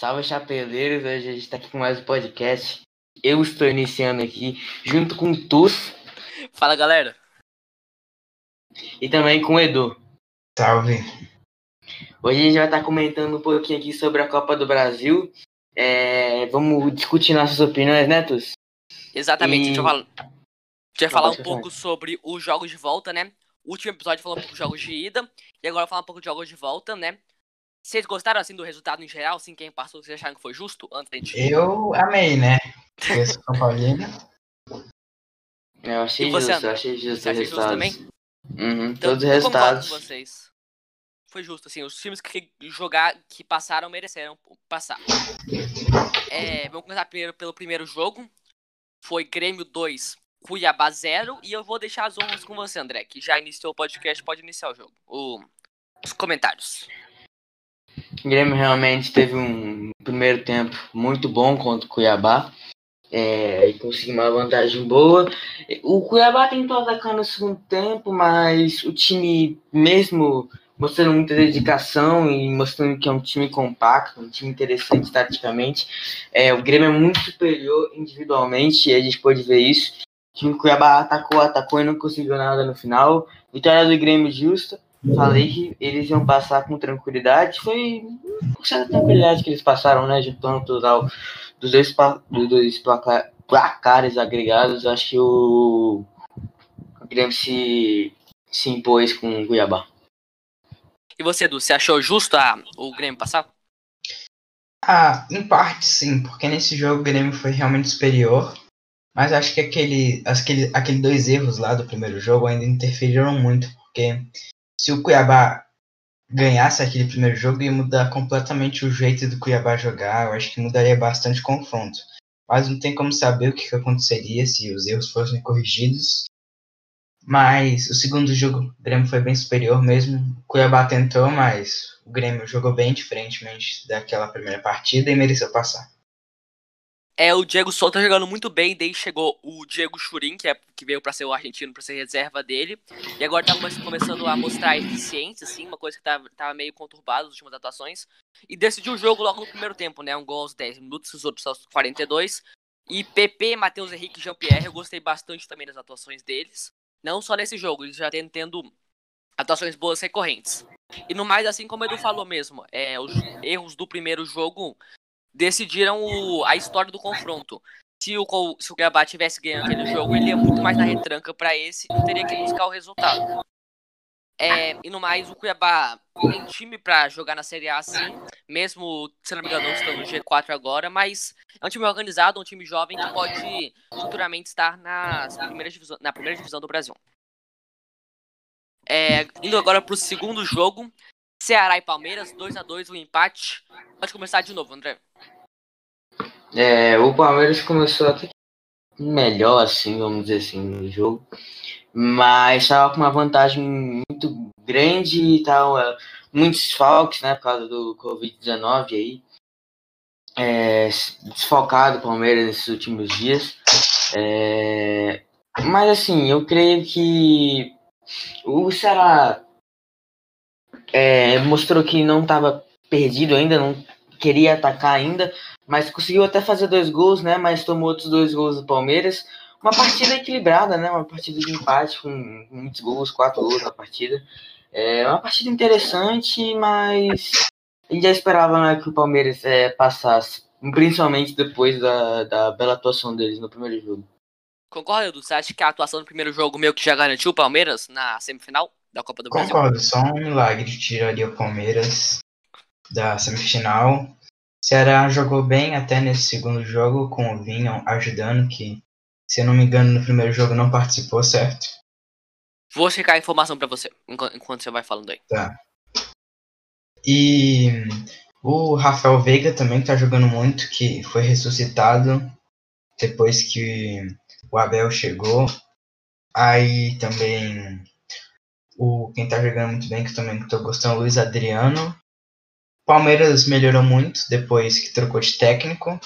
Salve chapeleiros, hoje a gente está aqui com mais um podcast. Eu estou iniciando aqui junto com o Tus. Fala galera. E também com o Edu. Salve. Hoje a gente vai estar comentando um pouquinho aqui sobre a Copa do Brasil. É, vamos discutir nossas opiniões, né, Tus? Exatamente. E... Deixa eu falar, deixa eu falar um pouco sobre os jogos de volta, né? O último episódio falou um pouco de jogos de ida. E agora falar um pouco de jogos de volta, né? Vocês gostaram assim do resultado em geral? Assim, quem passou, vocês acharam que foi justo antes da gente... Eu amei, né? Eu sou São Paulino. Eu achei e você, justo, eu achei justo você achei justo também? Uhum, então, todos os resultados. Com vocês. Foi justo, assim, os times que jogar, que passaram, mereceram passar. É, vamos começar primeiro pelo primeiro jogo. Foi Grêmio 2, Cuiabá 0. E eu vou deixar as honras com você, André, que já iniciou o podcast, pode iniciar o jogo. O, os comentários. O Grêmio realmente teve um primeiro tempo muito bom contra o Cuiabá. É, e conseguiu uma vantagem boa. O Cuiabá tentou atacar no segundo tempo, mas o time, mesmo mostrando muita dedicação e mostrando que é um time compacto, um time interessante taticamente, é, o Grêmio é muito superior individualmente, e a gente pode ver isso. O time Cuiabá atacou, atacou e não conseguiu nada no final. Vitória do Grêmio justa. Falei que eles iam passar com tranquilidade. Foi com certa tranquilidade que eles passaram, né? Juntando total dos dois, dos dois placar, placares agregados. Acho que o, o Grêmio se, se impôs com o Cuiabá. E você, Edu, você achou justo a, o Grêmio passar? Ah, em parte sim, porque nesse jogo o Grêmio foi realmente superior. Mas acho que aquele, aquele, aquele dois erros lá do primeiro jogo ainda interferiram muito, porque se o Cuiabá ganhasse aquele primeiro jogo, ia mudar completamente o jeito do Cuiabá jogar. Eu acho que mudaria bastante o confronto. Mas não tem como saber o que, aconteceria se os erros fossem corrigidos. Mas o segundo jogo, o Grêmio foi bem superior mesmo. O Cuiabá tentou, mas o Grêmio jogou bem diferentemente daquela primeira partida e mereceu passar. É, o Diego Souza tá jogando muito bem, daí chegou o Diego Churin, que, é, que veio para ser o argentino, para ser reserva dele. E agora tá começando a mostrar eficiência, assim, uma coisa que tava, tava meio conturbada nas últimas atuações. E decidiu o jogo logo no primeiro tempo, né? Um gol aos 10 minutos, os outros aos 42. E PP, Matheus Henrique e Jean-Pierre, eu gostei bastante também das atuações deles. Não só nesse jogo, eles já têm tendo atuações boas recorrentes. E no mais, assim como o Edu falou mesmo, é, os erros do primeiro jogo decidiram o, a história do confronto. Se o, se o Cuiabá tivesse ganhando aquele jogo, ele ia muito mais na retranca para esse e teria que buscar o resultado. É, e no mais, o Cuiabá tem time para jogar na Série A assim, mesmo, se não me engano, estão no G4 agora, mas é um time organizado, um time jovem que pode futuramente estar nas divisão, na primeira divisão do Brasil. É, indo agora para o segundo jogo, Ceará e Palmeiras, 2 a 2 o um empate. Pode começar de novo, André. É, o Palmeiras começou até melhor, assim, vamos dizer assim, no jogo. Mas estava com uma vantagem muito grande e tal. É, muitos falques, né, por causa do Covid-19 aí. É, desfocado o Palmeiras nesses últimos dias. É, mas assim, eu creio que o Ceará é, mostrou que não estava perdido ainda, não queria atacar ainda, mas conseguiu até fazer dois gols, né? Mas tomou outros dois gols do Palmeiras. Uma partida equilibrada, né? Uma partida de empate com muitos gols, quatro gols na partida. É uma partida interessante, mas a gente já esperava né, que o Palmeiras é, passasse, principalmente depois da, da bela atuação deles no primeiro jogo. Concorda, Edu? Você acha que a atuação no primeiro jogo meio que já garantiu o Palmeiras na semifinal da Copa do Brasil? Concordo, só um milagre tiraria o Palmeiras da semifinal. Ceará jogou bem até nesse segundo jogo, com o Vinham ajudando, que, se eu não me engano, no primeiro jogo não participou, certo? Vou checar a informação para você, enquanto você vai falando aí. Tá. E o Rafael Veiga também tá jogando muito, que foi ressuscitado depois que o Abel chegou. Aí também o quem tá jogando muito bem, que também tô gostando, Luiz Adriano. Palmeiras melhorou muito depois que trocou de técnico.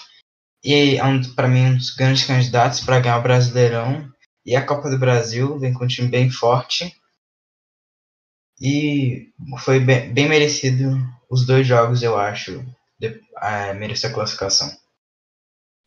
E é um, para mim um dos grandes candidatos para ganhar o Brasileirão e a Copa do Brasil. Vem com um time bem forte. E foi bem, bem merecido os dois jogos, eu acho, é, merecer a classificação.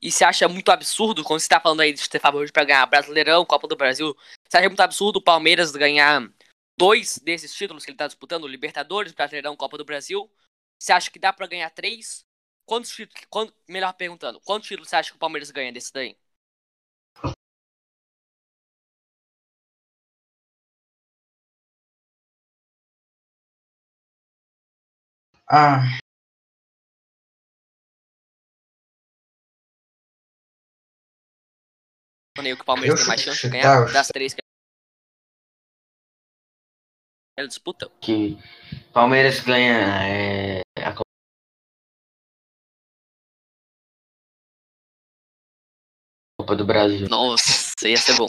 E você acha muito absurdo, quando você tá falando aí de ter favorito pra ganhar Brasileirão, Copa do Brasil, você acha muito absurdo o Palmeiras ganhar dois desses títulos que ele tá disputando, Libertadores, Brasileirão, Copa do Brasil? Você acha que dá pra ganhar três? Quantos títulos, quando, melhor perguntando, quantos títulos você acha que o Palmeiras ganha desse daí? Ah, que o Palmeiras Eu tem mais chance de ganhar eu das três que ela disputa. Que Palmeiras ganha é, a Copa Copa do Brasil. Nossa, ia ser bom.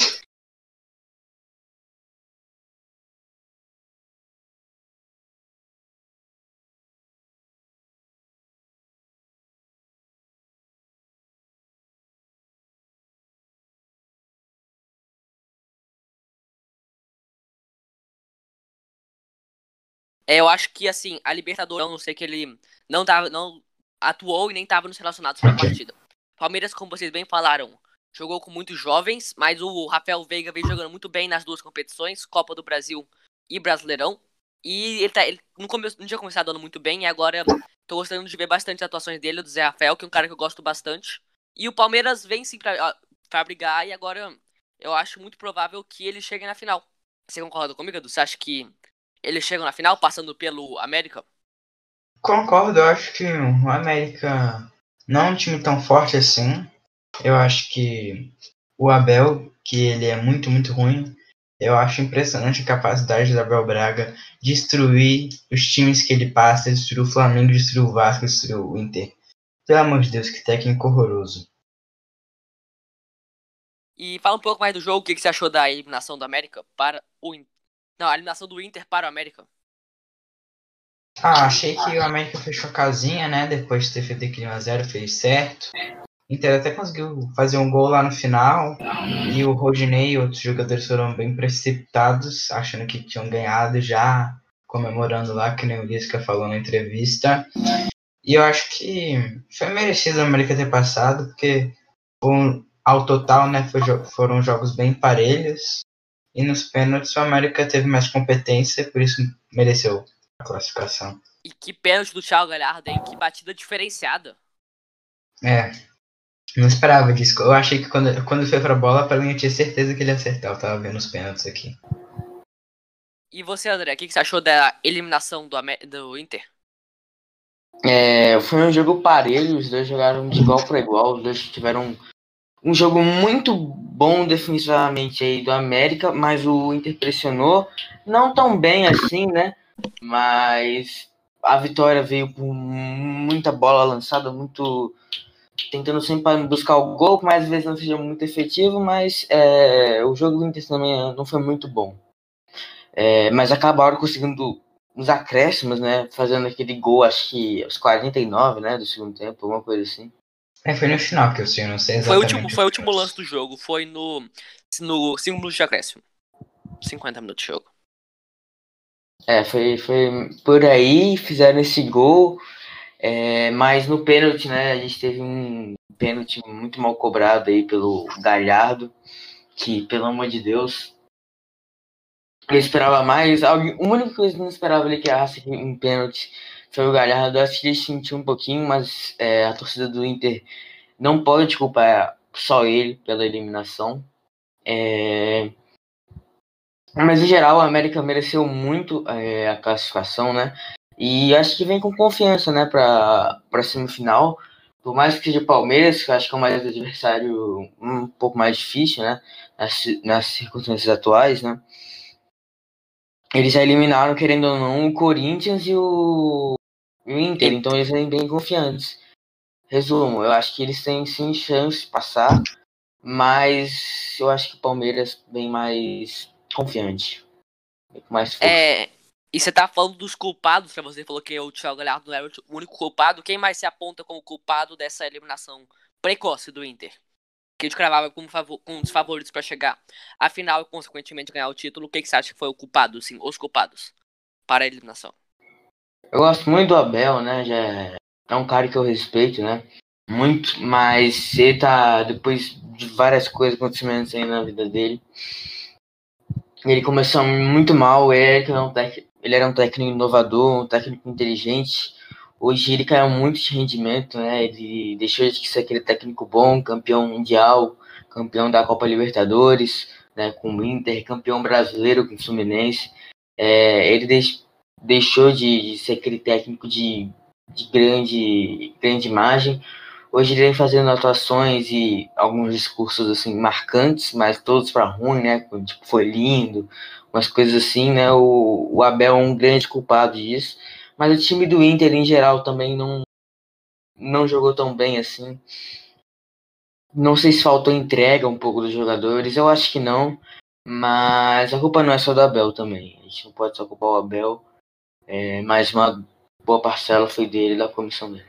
É, eu acho que assim, a Libertadores, eu não sei que ele não tava, não atuou e nem tava nos relacionados pra partida. Palmeiras, como vocês bem falaram, jogou com muitos jovens, mas o Rafael Veiga vem jogando muito bem nas duas competições, Copa do Brasil e Brasileirão. E ele, tá, ele não, come, não tinha começado dando muito bem, e agora tô gostando de ver bastante atuações dele, do Zé Rafael, que é um cara que eu gosto bastante. E o Palmeiras vem sim pra, pra brigar, e agora eu acho muito provável que ele chegue na final. Você concorda comigo, Edu? Você acha que eles chegam na final, passando pelo América? concordo, eu acho que o América não é um time tão forte assim. Eu acho que o Abel, que ele é muito, muito ruim, eu acho impressionante a capacidade do Abel Braga de destruir os times que ele passa, destruir o Flamengo, destruir o Vasco, destruir o Inter. Pelo amor de Deus, que técnico horroroso. E fala um pouco mais do jogo, o que você achou da eliminação do América para o Inter. Não, a eliminação do Inter para o América. Ah, achei que o América fechou a casinha, né? Depois de ter feito aquele 1x0, fez certo. O Inter até conseguiu fazer um gol lá no final. E o Rodinei e outros jogadores foram bem precipitados, achando que tinham ganhado já, comemorando lá, que nem o Lisca falou na entrevista. E eu acho que foi merecido o América ter passado, porque um, ao total, né, foi foram jogos bem parelhos. E nos pênaltis o América teve mais competência, por isso mereceu a classificação. E que pênalti do Thiago Galhardo, hein? Que batida diferenciada. É. Não esperava disso. Eu achei que quando, quando foi pra bola, pra mim eu tinha certeza que ele ia acertar. Eu tava vendo os pênaltis aqui. E você, André, o que que você achou da eliminação do, do Inter? É, foi um jogo parelho, os dois jogaram de igual para igual, os dois tiveram um jogo muito bom defensivamente aí do América, mas o Inter pressionou, não tão bem assim, né? Mas a vitória veio por muita bola lançada, muito tentando sempre buscar o gol, mais às vezes não seja muito efetivo, mas é, o jogo do Inter também não foi muito bom. É, mas acabaram conseguindo nos acréscimos, né? Fazendo aquele gol, acho que aos 49, né? Do segundo tempo, alguma coisa assim. É, foi no final que eu sei, não sei Foi o exatamente. último, foi o último lance do jogo. Foi no, no 5 minutos de acréscimo. 50 minutos de jogo. É, foi, foi por aí, fizeram esse gol. é, mas no pênalti, né? A gente teve um pênalti muito mal cobrado aí pelo Galhardo. Que, pelo amor de Deus. Eu esperava mais. Alguém, o único que eu não esperava ali que errasse um pênalti foi o Galhardo. Acho que ele sentiu um pouquinho, mas é, a torcida do Inter não pode culpar só ele pela eliminação. É, mas em geral, a América mereceu muito é, a classificação, né? E acho que vem com confiança, né, para a semifinal. Por mais que seja Palmeiras, que eu acho que é um adversário um pouco mais difícil, né? Nas, nas circunstâncias atuais, né? Eles já eliminaram, querendo ou não, o Corinthians e o, o Inter, então eles vêm bem confiantes. Resumo, eu acho que eles têm sim chance de passar, mas eu acho que o Palmeiras vem mais confiante. Mais. É, e você tá falando dos culpados, que você falou que o Thiago Galhardo não era o único culpado. Quem mais se aponta como culpado dessa eliminação precoce do Inter? Que a gente cravava como, favor, como um favoritos pra chegar à final e, consequentemente, ganhar o título. O que, que você acha que foi o culpado, sim, os culpados para a eliminação? Eu gosto muito do Abel, né? Já é um cara que eu respeito, né? Muito, mas ele tá, depois de várias coisas acontecendo aí na vida dele, ele começou muito mal, ele era um, tec, ele era um técnico inovador, um técnico inteligente, hoje ele caiu muito de rendimento, né? Ele deixou de ser aquele técnico bom, campeão mundial, campeão da Copa Libertadores, né? Com o Inter, campeão brasileiro com o Fluminense. É, ele deix, deixou de, de, ser aquele técnico de, de grande, grande imagem. Hoje ele vem fazendo atuações e alguns discursos assim marcantes, mas todos para ruim, né? Tipo, foi lindo, umas coisas assim, né? O, o Abel é um grande culpado disso. Mas o time do Inter, em geral, também não, não jogou tão bem assim. Não sei se faltou entrega um pouco dos jogadores, eu acho que não. Mas a culpa não é só do Abel também. A gente não pode só culpar o Abel. É, mas uma boa parcela foi dele, da comissão dele.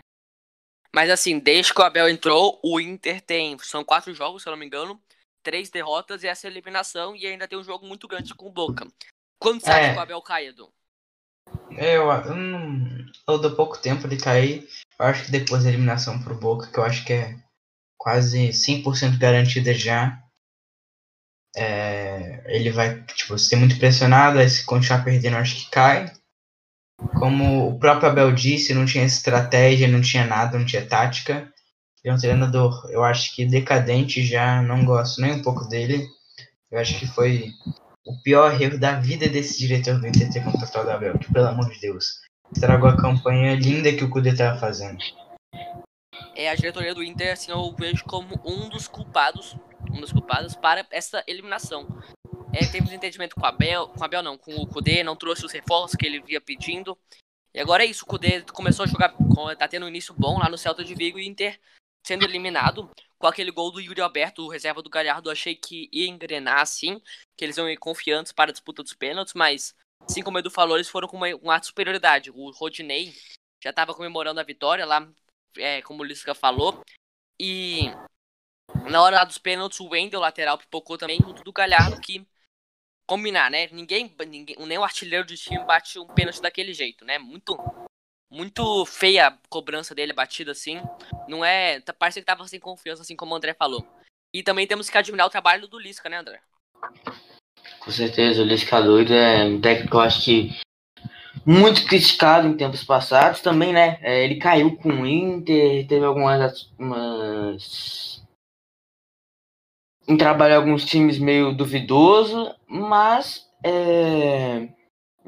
Mas assim, desde que o Abel entrou, o Inter tem. São quatro jogos, se eu não me engano. Três derrotas e essa eliminação. E ainda tem um jogo muito grande com o Boca. Quando você é. acha que o Abel cai, Edu? Eu, eu, dou pouco tempo de cair. Eu acho que depois da eliminação pro Boca, que eu acho que é quase 100% garantida já. É, ele vai tipo, ser muito pressionado, aí se continuar perdendo, eu acho que cai. Como o próprio Abel disse, não tinha estratégia, não tinha nada, não tinha tática. Ele é um treinador, eu acho que decadente já, não gosto nem um pouco dele. Eu acho que foi o pior erro da vida desse diretor do Inter ter contratado o Abel, que pelo amor de Deus, estragou a campanha linda que o Cudê estava fazendo. É, a diretoria do Inter, assim, eu vejo como um dos culpados, um dos culpados para essa eliminação. É, teve desentendimento com a Abel, com Abel não, com o Cudê, não trouxe os reforços que ele via pedindo. E agora é isso, o Cudê começou a jogar, tá tendo um início bom lá no Celta de Vigo e o Inter sendo eliminado com aquele gol do Yuri Alberto, o reserva do Galhardo, achei que ia engrenar assim, que eles iam ir confiantes para a disputa dos pênaltis, mas, assim como o Edu falou, eles foram com um ato de superioridade. O Rodinei já estava comemorando a vitória lá, é, como o Lisca falou, e na hora dos pênaltis, o Wendel, lateral, pipocou também, com tudo Galhardo, que combinar, né? Ninguém, ninguém, nem o artilheiro do time bate um pênalti daquele jeito, né? Muito muito feia a cobrança dele, batida assim. Não é. Tá, parece que tava sem confiança, assim como o André falou. E também temos que admirar o trabalho do Lisca, né, André? Com certeza, o Lisca doido é um técnico, eu acho que muito criticado em tempos passados também, né? É, ele caiu com o Inter, teve algumas. Umas... Em alguns times meio duvidoso, mas é,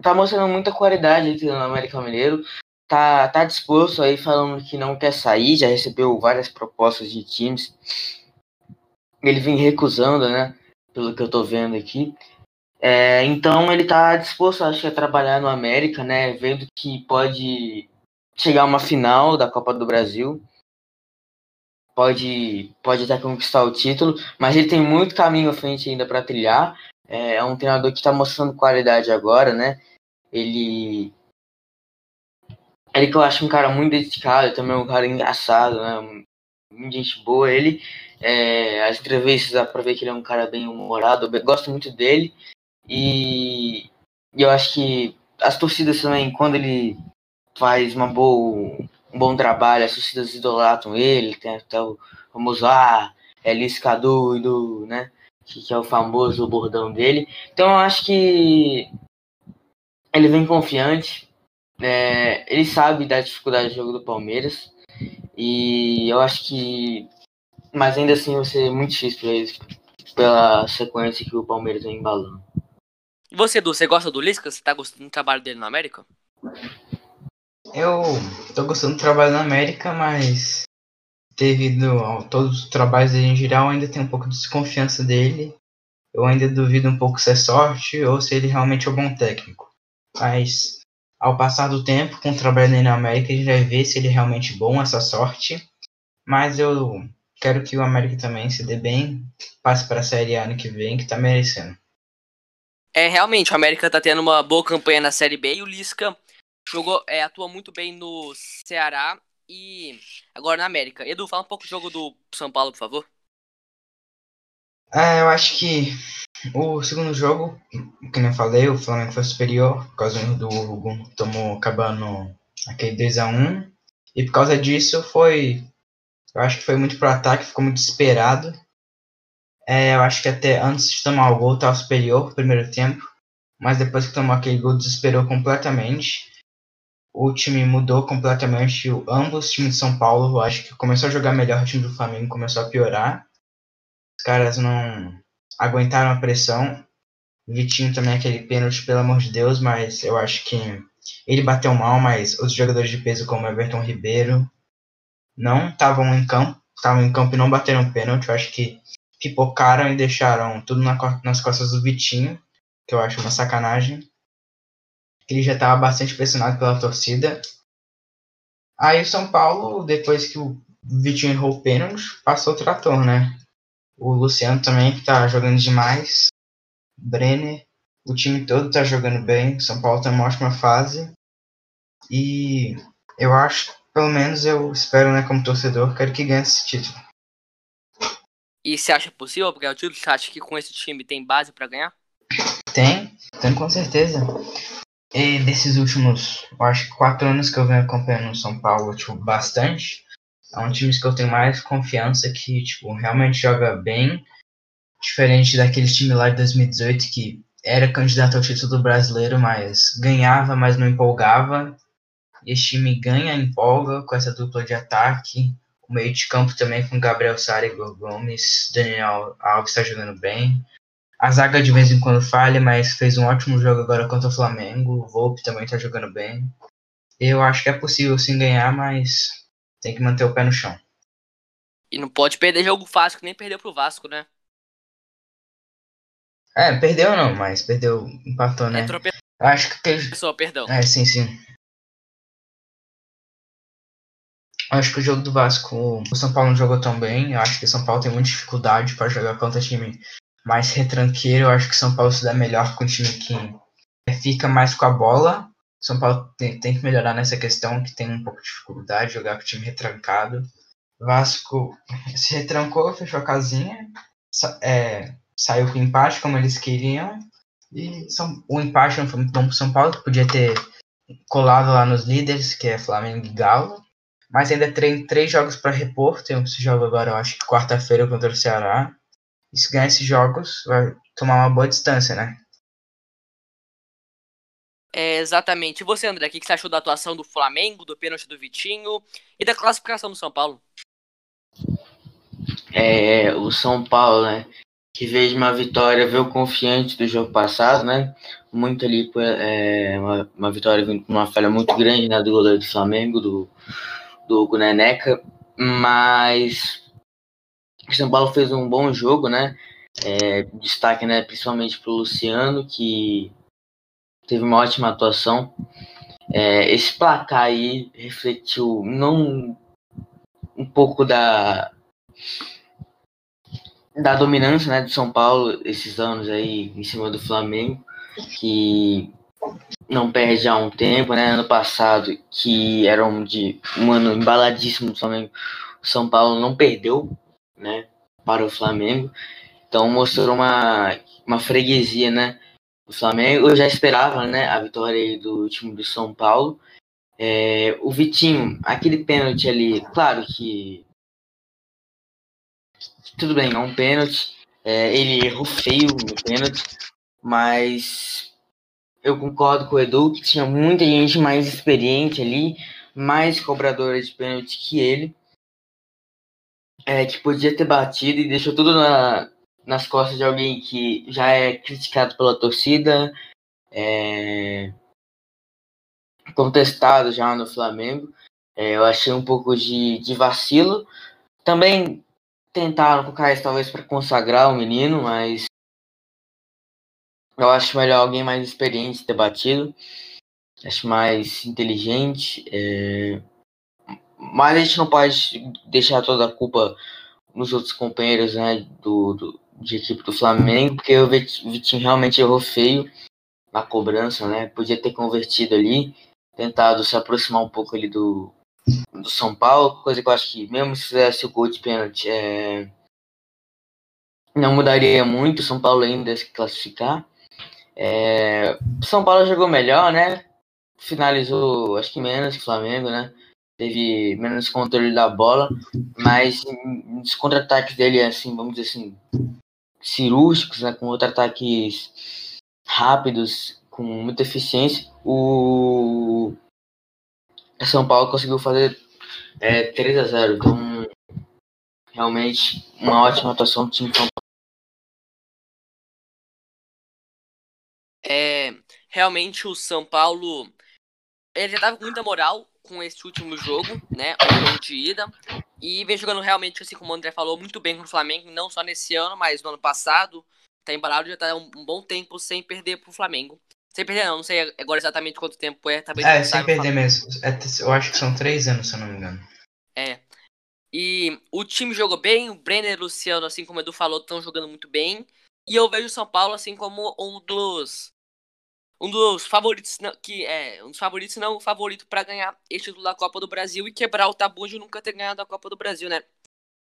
tá mostrando muita qualidade no América Mineiro tá, tá disposto aí falando que não quer sair, já recebeu várias propostas de times. Ele vem recusando, né? Pelo que eu tô vendo aqui. É, então ele tá disposto, acho que, a trabalhar no América, né? Vendo que pode chegar uma final da Copa do Brasil. Pode, pode até conquistar o título, mas ele tem muito caminho à frente ainda para trilhar. É, é um treinador que está mostrando qualidade agora, né? Ele ele que eu acho um cara muito dedicado, também um cara engraçado, né? Muito gente boa. Ele, é, as entrevistas dá pra ver que ele é um cara bem humorado, eu gosto muito dele. E, e eu acho que as torcidas também, quando ele faz uma boa, um bom trabalho, as torcidas idolatram ele, tem até o famoso Ah, é Lisca doido, né? Que é o famoso bordão dele. Então eu acho que ele vem confiante, é, ele sabe da dificuldade do jogo do Palmeiras. E eu acho que. Mas ainda assim vai ser muito difícil para eles, pela sequência que o Palmeiras vem embalando. E você, Edu, você gosta do Lisca? Você tá gostando do trabalho dele na América? Eu tô gostando do trabalho na América, mas devido a todos os trabalhos dele em geral, ainda tem um pouco de desconfiança dele. Eu ainda duvido um pouco se é sorte ou se ele realmente é um bom técnico. Mas ao passar do tempo, com o trabalho na América, a gente vai ver se ele é realmente bom, essa sorte. Mas eu quero que o América também se dê bem, passe para a Série A ano que vem, que está merecendo. É, realmente, o América está tendo uma boa campanha na Série B e o Lisca jogou, é, atua muito bem no Ceará e agora na América. Edu, fala um pouco do jogo do São Paulo, por favor. É, eu acho que o segundo jogo, como eu falei, o Flamengo foi superior, por causa do Hugo tomou acabando aquele 2x1. E por causa disso foi. Eu acho que foi muito pro ataque, ficou muito desesperado. É, eu acho que até antes de tomar o gol estava superior no primeiro tempo. Mas depois que tomou aquele gol, desesperou completamente. O time mudou completamente. Ambos os times de São Paulo, acho que começou a jogar melhor. O time do Flamengo começou a piorar. Os caras não aguentaram a pressão. Vitinho também aquele pênalti, pelo amor de Deus, mas eu acho que ele bateu mal, mas os jogadores de peso como Everton Ribeiro não estavam em campo, estavam em campo e não bateram pênalti. Eu acho que pipocaram e deixaram tudo na, nas costas do Vitinho, que eu acho uma sacanagem. Ele já estava bastante pressionado pela torcida. Aí o São Paulo, depois que o Vitinho errou o pênalti, passou o trator, né? O Luciano também, que tá jogando demais. Brenner, o time todo tá jogando bem. São Paulo tá uma ótima fase. E eu acho, pelo menos eu espero, né, como torcedor, quero que ganhe esse título. E você acha possível ganhar o título? Você acha que com esse time tem base para ganhar? Tem, tem com certeza. E desses últimos, eu acho que quatro anos que eu venho acompanhando o São Paulo, tipo, bastante. É um time que eu tenho mais confiança que, tipo, realmente joga bem. Diferente daquele time lá de 2018 que era candidato ao título brasileiro, mas ganhava, mas não empolgava. E esse time ganha, empolga com essa dupla de ataque. O meio de campo também com Gabriel Sara e Gomes. Daniel Alves está jogando bem. A zaga de vez em quando falha, mas fez um ótimo jogo agora contra o Flamengo. O Volpe também está jogando bem. Eu acho que é possível sim ganhar, mas tem que manter o pé no chão. E não pode perder jogo fácil, que nem perdeu pro Vasco, né? É, perdeu não, mas perdeu, empatou, né? É trope... Acho que aquele... Pessoa, perdão. É, sim, sim. Acho que o jogo do Vasco, o São Paulo não jogou tão bem. Eu acho que o São Paulo tem muita dificuldade para jogar contra time mais retranqueiro. Eu acho que São Paulo se dá melhor com o time que fica mais com a bola. São Paulo tem, tem que melhorar nessa questão, que tem um pouco de dificuldade de jogar com o time retrancado. Vasco se retrancou, fechou a casinha. É, saiu com empate como eles queriam. E são, o empate não foi muito bom para São Paulo, que podia ter colado lá nos líderes, que é Flamengo e Galo. Mas ainda tem três jogos para repor. Tem esse jogo agora, eu acho que quarta-feira contra o Ceará. E se ganhar esses jogos, vai tomar uma boa distância, né? É, exatamente. E você, André, o que você achou da atuação do Flamengo, do pênalti do Vitinho e da classificação do São Paulo? É, o São Paulo, né? que veio de uma vitória, veio confiante do jogo passado, né? Muito ali, é, uma, uma vitória vindo com uma falha muito grande né, do goleiro do Flamengo, do, do Hugo Neneca, mas o São Paulo fez um bom jogo, né? É, destaque, né, principalmente para o Luciano, que teve uma ótima atuação. É, esse placar aí refletiu não um pouco da da dominância né, do São Paulo esses anos aí em cima do Flamengo, que não perde há um tempo, né? Ano passado, que era um, de, um ano embaladíssimo do Flamengo, o São Paulo não perdeu, né? Para o Flamengo. Então mostrou uma, uma freguesia, né? O Flamengo, eu já esperava, né? A vitória do time do São Paulo. É, o Vitinho, aquele pênalti ali, claro que tudo bem, é um pênalti. É, ele errou feio no pênalti, mas eu concordo com o Edu que tinha muita gente mais experiente ali, mais cobradora de pênalti que ele, é, que podia ter batido e deixou tudo na, nas costas de alguém que já é criticado pela torcida, é, contestado já no Flamengo. É, eu achei um pouco de, de vacilo. Também tentaram colocar isso talvez para consagrar o menino, mas eu acho melhor alguém mais experiente ter batido. Acho mais inteligente. É... Mas a gente não pode deixar toda a culpa nos outros companheiros né, do, do, de equipe do Flamengo, porque o Vitinho realmente errou feio na cobrança, né? Podia ter convertido ali, tentado se aproximar um pouco ali do, do São Paulo, coisa que eu acho que mesmo se fizesse o gol de pênalti, é... não mudaria muito São Paulo ainda se classificar. É... São Paulo jogou melhor, né? Finalizou, acho que menos que o Flamengo, né? Teve menos controle da bola, mas os contra-ataques dele, assim, vamos dizer assim, cirúrgicos, né, com contra-ataques rápidos, com muita eficiência, o São Paulo conseguiu fazer é, 3 a 0 Então, realmente, uma ótima atuação do time São Paulo. É, realmente o São Paulo ele já tava com muita moral com esse último jogo, né? O jogo de ida. E vem jogando realmente, assim como o André falou, muito bem com o Flamengo, não só nesse ano, mas no ano passado. Tá embalado, já tá um, um bom tempo sem perder pro Flamengo. Sem perder, não, não sei agora exatamente quanto tempo é. Talvez é, sem perder mesmo. É, eu acho que são três anos, se eu não me engano. É. E o time jogou bem, o Brenner e o Luciano, assim como o Edu falou, estão jogando muito bem. E eu vejo o São Paulo, assim, como um dos um dos favoritos, que é um dos favoritos, não favorito para ganhar este título da Copa do Brasil e quebrar o tabu de nunca ter ganhado a Copa do Brasil, né?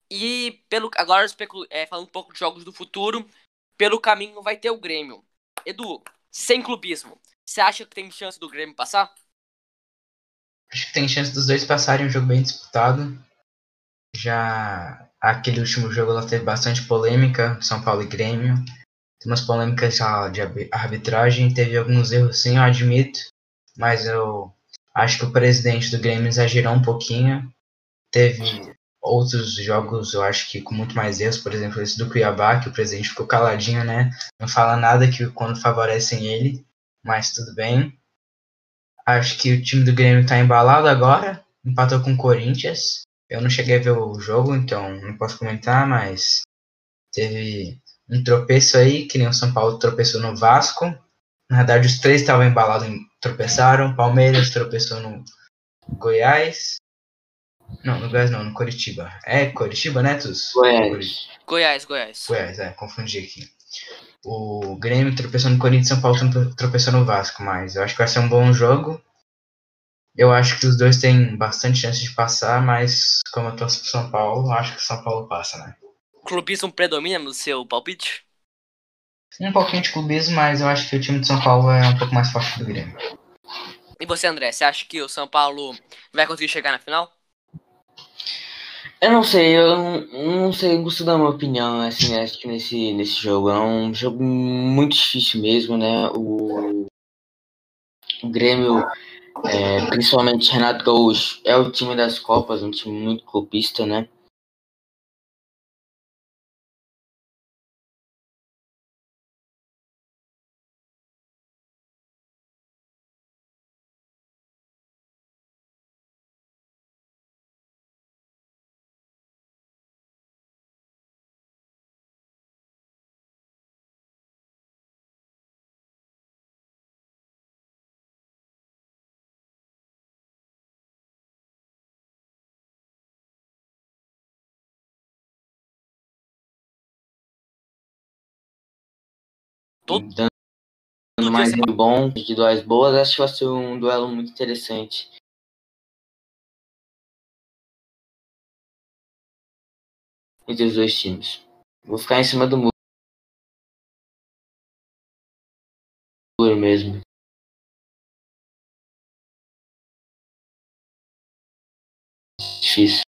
E pelo agora é, falando um pouco de jogos do futuro, pelo caminho vai ter o Grêmio. Edu, sem clubismo, você acha que tem chance do Grêmio passar? Acho que tem chance dos dois passarem um jogo bem disputado. Já aquele último jogo lá teve bastante polêmica, São Paulo e Grêmio. Umas polêmicas de arbitragem, teve alguns erros sim, eu admito, mas eu acho que o presidente do Grêmio exagerou um pouquinho. Teve outros jogos, eu acho que com muito mais erros, por exemplo, esse do Cuiabá, que o presidente ficou caladinho, né? Não fala nada que quando favorecem ele, mas tudo bem. Acho que o time do Grêmio está embalado agora, empatou com o Corinthians. Eu não cheguei a ver o jogo, então não posso comentar, mas teve um tropeço aí, que nem o São Paulo tropeçou no Vasco. Na verdade, os três estavam embalados e tropeçaram. Palmeiras tropeçou no Goiás. Não, no Goiás não, no Curitiba. É Curitiba, né, Tus? Goiás. Goiás, Goiás. Goiás, é, confundi aqui. O Grêmio tropeçou no Corinthians, São Paulo tropeçou no Vasco, mas eu acho que vai ser um bom jogo. Eu acho que os dois têm bastante chance de passar, mas como eu torço pro São Paulo, acho que o São Paulo passa, né? Clubismo predomina no seu palpite? Um pouquinho de clubismo, mas eu acho que o time de São Paulo é um pouco mais forte do Grêmio. E você, André, você acha que o São Paulo vai conseguir chegar na final? Eu não sei, eu não, não sei, gosto da minha opinião assim, nesse, nesse jogo. É um jogo muito difícil mesmo, né? O, o Grêmio, é, principalmente Renato Gaúcho, é o time das Copas, um time muito clubista, né? Todo... Dando mais um bom de duas boas, acho que vai ser um duelo muito interessante. Entre os dois times. Vou ficar em cima do muro mesmo. Difícil.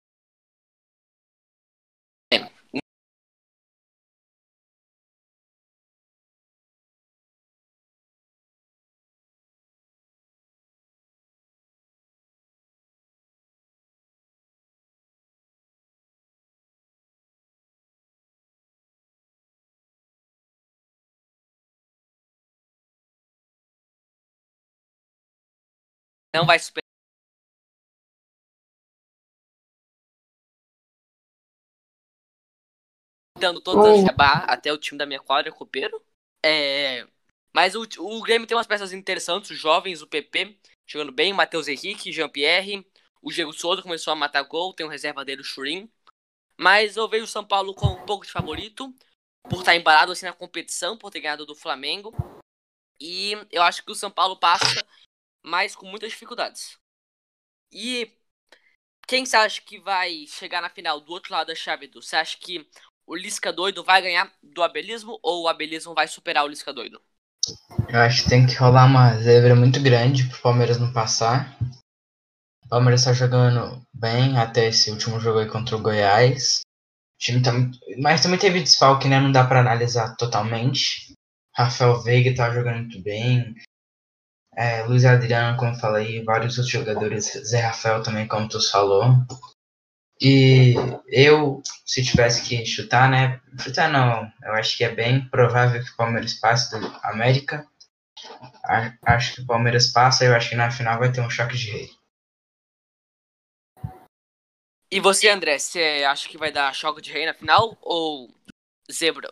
Não vai superar. Dando todas as até o time da minha quadra, copeiro. É... Mas o, o Grêmio tem umas peças interessantes, os jovens, o PP jogando bem, Matheus Henrique, Jean-Pierre, o Diego Souza começou a matar gol, tem um reserva dele, o Churin. Mas eu vejo o São Paulo com um pouco de favorito, por estar embalado assim na competição, por ter ganhado do Flamengo. E eu acho que o São Paulo passa mas com muitas dificuldades. E quem você acha que vai chegar na final do outro lado da chave, do? Você acha que o Lisca doido vai ganhar do abelismo ou o abelismo vai superar o Lisca doido? Eu acho que tem que rolar uma zebra muito grande pro Palmeiras não passar. O Palmeiras tá jogando bem até esse último jogo aí contra o Goiás. O time tá, mas também teve desfalque, né? Não dá para analisar totalmente. Rafael Veiga tá jogando muito bem. É, Luiz Adriano, como eu falei, vários outros jogadores. Zé Rafael também, como tu falou. E eu, se tivesse que chutar, né? Chutar não, eu acho que é bem provável que o Palmeiras passe do América. Acho que o Palmeiras passa, eu acho que na final vai ter um choque de rei. E você, André, você acha que vai dar choque de rei na final ou zebra?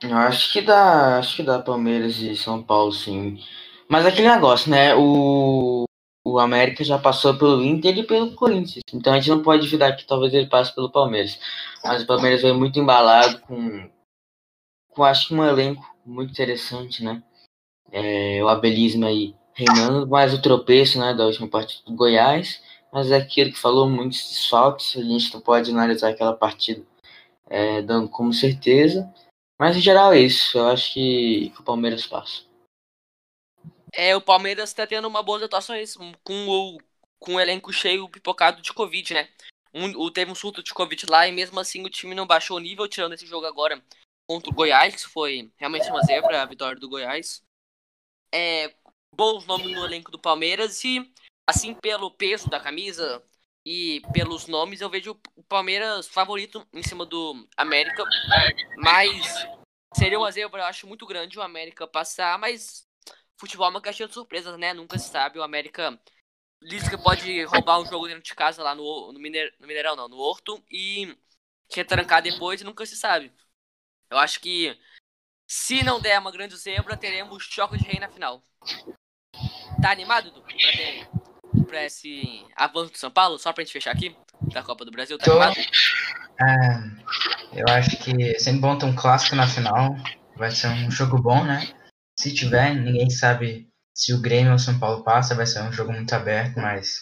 Eu acho que dá, acho que dá Palmeiras e São Paulo, sim. Mas aquele negócio, né? O, o América já passou pelo Inter e pelo Corinthians. Então a gente não pode duvidar que talvez ele passe pelo Palmeiras. Mas o Palmeiras veio muito embalado com, com acho que um elenco muito interessante, né? É, o abelismo aí reinando, mais o tropeço né, da última partida do Goiás mas é aquilo que falou, muitos desfalques, a gente não pode analisar aquela partida é, dando como certeza, mas em geral é isso, eu acho que, que o Palmeiras passa. É, o Palmeiras está tendo uma boa atuação com o, com o elenco cheio pipocado de Covid, né? Um, teve um surto de Covid lá e mesmo assim o time não baixou o nível, tirando esse jogo agora contra o Goiás, que foi realmente uma zebra, a vitória do Goiás. É, bons nomes no elenco do Palmeiras e assim, pelo peso da camisa e pelos nomes, eu vejo o Palmeiras favorito em cima do América. Mas seria uma zebra, eu acho, muito grande o América passar, mas futebol é uma caixinha de surpresas, né? Nunca se sabe. O América que pode roubar um jogo dentro de casa lá no, no, Miner, no Mineirão, não, no Horto, e retrancar depois e nunca se sabe. Eu acho que se não der uma grande zebra, teremos choque de rei na final. Tá animado, Dudu? Pra ter pra esse avanço do São Paulo, só pra gente fechar aqui, da Copa do Brasil, tá Tô... É, eu acho que é sempre bom ter um clássico na final. Vai ser um jogo bom, né? Se tiver, ninguém sabe se o Grêmio ou o São Paulo passa, vai ser um jogo muito aberto, mas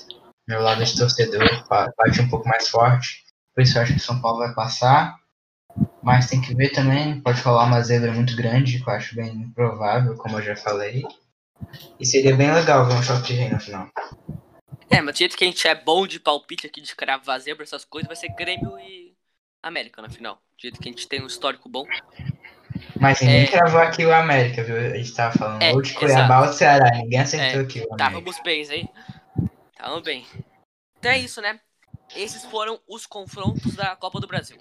meu lado de torcedor bate um pouco mais forte. Por isso eu acho que o São Paulo vai passar. Mas tem que ver também, pode rolar uma zebra muito grande, que eu acho bem improvável, como eu já falei. E seria bem legal ver um choque de rei no final. É, mas do jeito que a gente é bom de palpite aqui, de cravar zebra, essas coisas, vai ser Grêmio e América na final. Do jeito que a gente tem um histórico bom. Mas ninguém é... cravou aqui o América, viu? A gente tava falando é, ou de Cuiabá ou Ceará, ninguém acertou é, aqui o América. Távamos bem, hein? Távamos bem. Então é isso, né? Esses foram os confrontos da Copa do Brasil.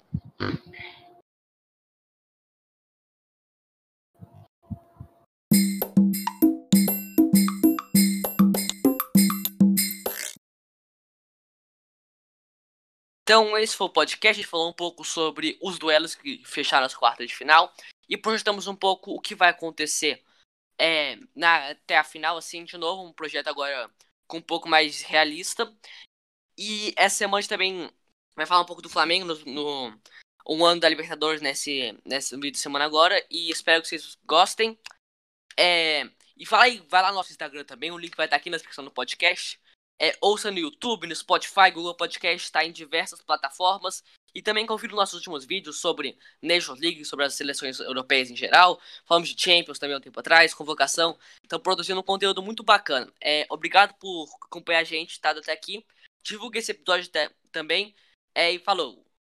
Então, esse foi o podcast. A gente falou um pouco sobre os duelos que fecharam as quartas de final e projetamos um pouco o que vai acontecer é, na, até a final, assim, de novo, um projeto agora com um pouco mais realista. E essa semana a gente também vai falar um pouco do Flamengo no, no um ano da Libertadores nesse, nesse vídeo de semana agora. E espero que vocês gostem. É, e fala aí, vai lá no nosso Instagram também, o link vai estar aqui na descrição do podcast. É, ouça no YouTube, no Spotify, Google Podcast, está em diversas plataformas. E também confira nossos últimos vídeos sobre Nations League, sobre as seleções europeias em geral. Falamos de Champions também há um tempo atrás, convocação. Então, produzindo um conteúdo muito bacana. É, obrigado por acompanhar a gente, tá até aqui. Divulgue esse episódio também. É, e falou!